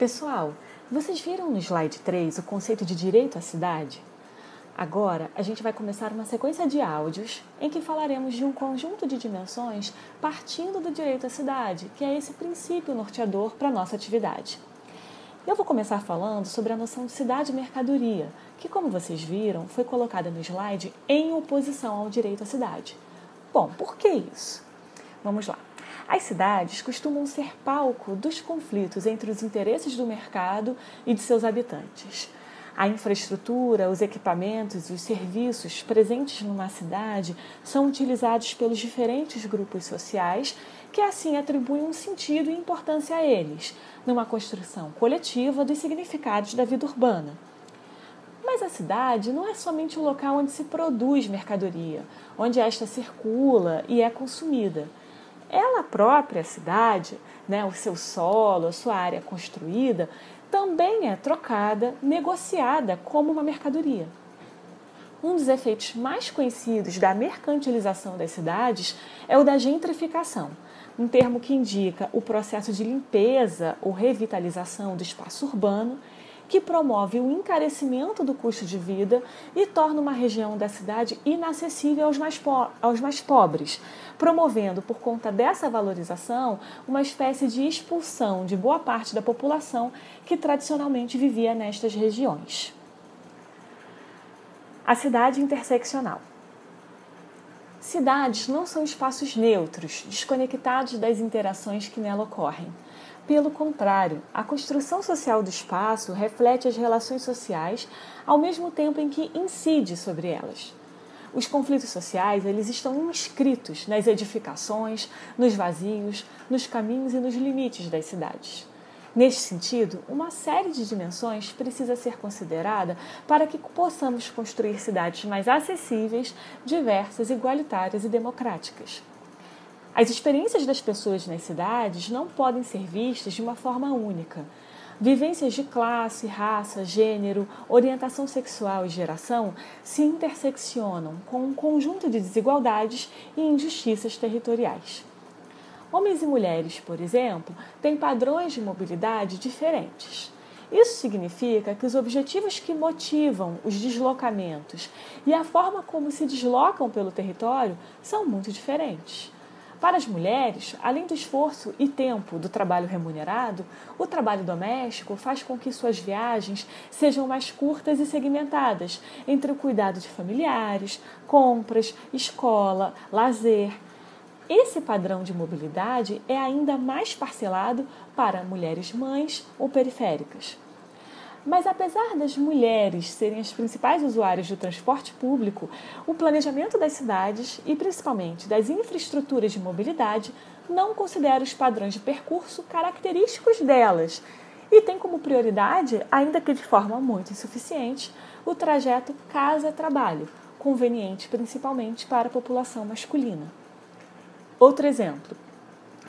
Pessoal, vocês viram no slide 3 o conceito de direito à cidade? Agora, a gente vai começar uma sequência de áudios em que falaremos de um conjunto de dimensões partindo do direito à cidade, que é esse princípio norteador para a nossa atividade. Eu vou começar falando sobre a noção de cidade-mercadoria, que, como vocês viram, foi colocada no slide em oposição ao direito à cidade. Bom, por que isso? Vamos lá. As cidades costumam ser palco dos conflitos entre os interesses do mercado e de seus habitantes. A infraestrutura, os equipamentos e os serviços presentes numa cidade são utilizados pelos diferentes grupos sociais que assim atribuem um sentido e importância a eles, numa construção coletiva dos significados da vida urbana. Mas a cidade não é somente o local onde se produz mercadoria, onde esta circula e é consumida ela própria, a cidade, né, o seu solo, a sua área construída, também é trocada, negociada como uma mercadoria. Um dos efeitos mais conhecidos da mercantilização das cidades é o da gentrificação, um termo que indica o processo de limpeza ou revitalização do espaço urbano que promove o encarecimento do custo de vida e torna uma região da cidade inacessível aos mais, aos mais pobres, promovendo, por conta dessa valorização, uma espécie de expulsão de boa parte da população que tradicionalmente vivia nestas regiões. A cidade interseccional. Cidades não são espaços neutros, desconectados das interações que nela ocorrem. Pelo contrário, a construção social do espaço reflete as relações sociais ao mesmo tempo em que incide sobre elas. Os conflitos sociais, eles estão inscritos nas edificações, nos vazios, nos caminhos e nos limites das cidades. Neste sentido, uma série de dimensões precisa ser considerada para que possamos construir cidades mais acessíveis, diversas, igualitárias e democráticas. As experiências das pessoas nas cidades não podem ser vistas de uma forma única. Vivências de classe, raça, gênero, orientação sexual e geração se interseccionam com um conjunto de desigualdades e injustiças territoriais. Homens e mulheres, por exemplo, têm padrões de mobilidade diferentes. Isso significa que os objetivos que motivam os deslocamentos e a forma como se deslocam pelo território são muito diferentes. Para as mulheres, além do esforço e tempo do trabalho remunerado, o trabalho doméstico faz com que suas viagens sejam mais curtas e segmentadas entre o cuidado de familiares, compras, escola, lazer. Esse padrão de mobilidade é ainda mais parcelado para mulheres mães ou periféricas. Mas apesar das mulheres serem as principais usuárias do transporte público, o planejamento das cidades e principalmente das infraestruturas de mobilidade não considera os padrões de percurso característicos delas e tem como prioridade, ainda que de forma muito insuficiente, o trajeto casa-trabalho, conveniente principalmente para a população masculina. Outro exemplo: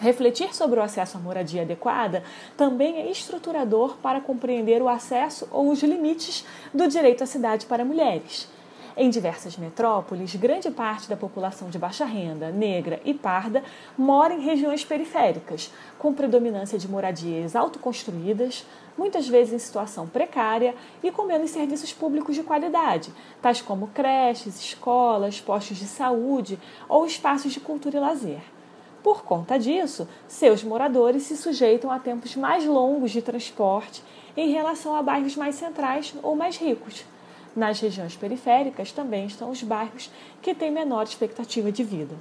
Refletir sobre o acesso à moradia adequada também é estruturador para compreender o acesso ou os limites do direito à cidade para mulheres. Em diversas metrópoles, grande parte da população de baixa renda, negra e parda mora em regiões periféricas, com predominância de moradias autoconstruídas, muitas vezes em situação precária e com menos serviços públicos de qualidade, tais como creches, escolas, postos de saúde ou espaços de cultura e lazer. Por conta disso, seus moradores se sujeitam a tempos mais longos de transporte em relação a bairros mais centrais ou mais ricos. Nas regiões periféricas também estão os bairros que têm menor expectativa de vida.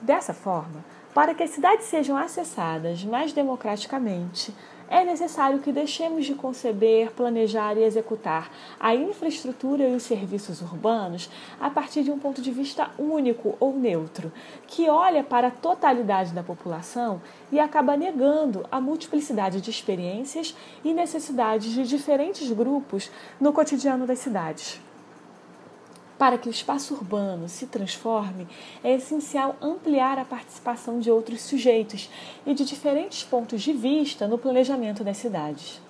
Dessa forma, para que as cidades sejam acessadas mais democraticamente, é necessário que deixemos de conceber, planejar e executar a infraestrutura e os serviços urbanos a partir de um ponto de vista único ou neutro, que olha para a totalidade da população e acaba negando a multiplicidade de experiências e necessidades de diferentes grupos no cotidiano das cidades. Para que o espaço urbano se transforme, é essencial ampliar a participação de outros sujeitos e de diferentes pontos de vista no planejamento das cidades.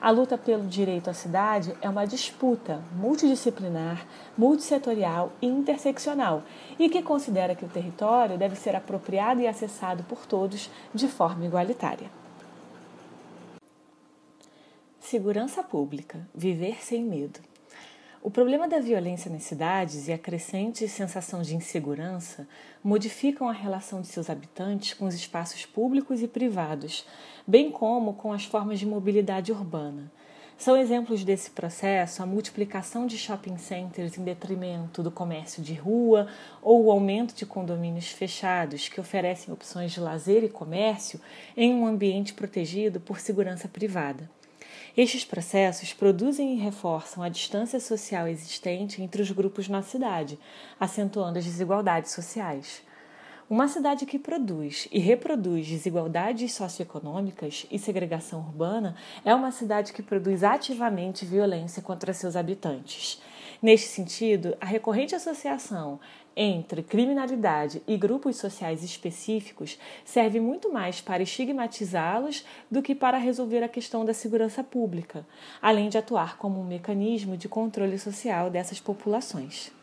A luta pelo direito à cidade é uma disputa multidisciplinar, multissetorial e interseccional e que considera que o território deve ser apropriado e acessado por todos de forma igualitária. Segurança Pública Viver sem medo. O problema da violência nas cidades e a crescente sensação de insegurança modificam a relação de seus habitantes com os espaços públicos e privados, bem como com as formas de mobilidade urbana. São exemplos desse processo a multiplicação de shopping centers em detrimento do comércio de rua ou o aumento de condomínios fechados que oferecem opções de lazer e comércio em um ambiente protegido por segurança privada. Estes processos produzem e reforçam a distância social existente entre os grupos na cidade, acentuando as desigualdades sociais. Uma cidade que produz e reproduz desigualdades socioeconômicas e segregação urbana é uma cidade que produz ativamente violência contra seus habitantes. Neste sentido, a recorrente associação entre criminalidade e grupos sociais específicos serve muito mais para estigmatizá-los do que para resolver a questão da segurança pública, além de atuar como um mecanismo de controle social dessas populações.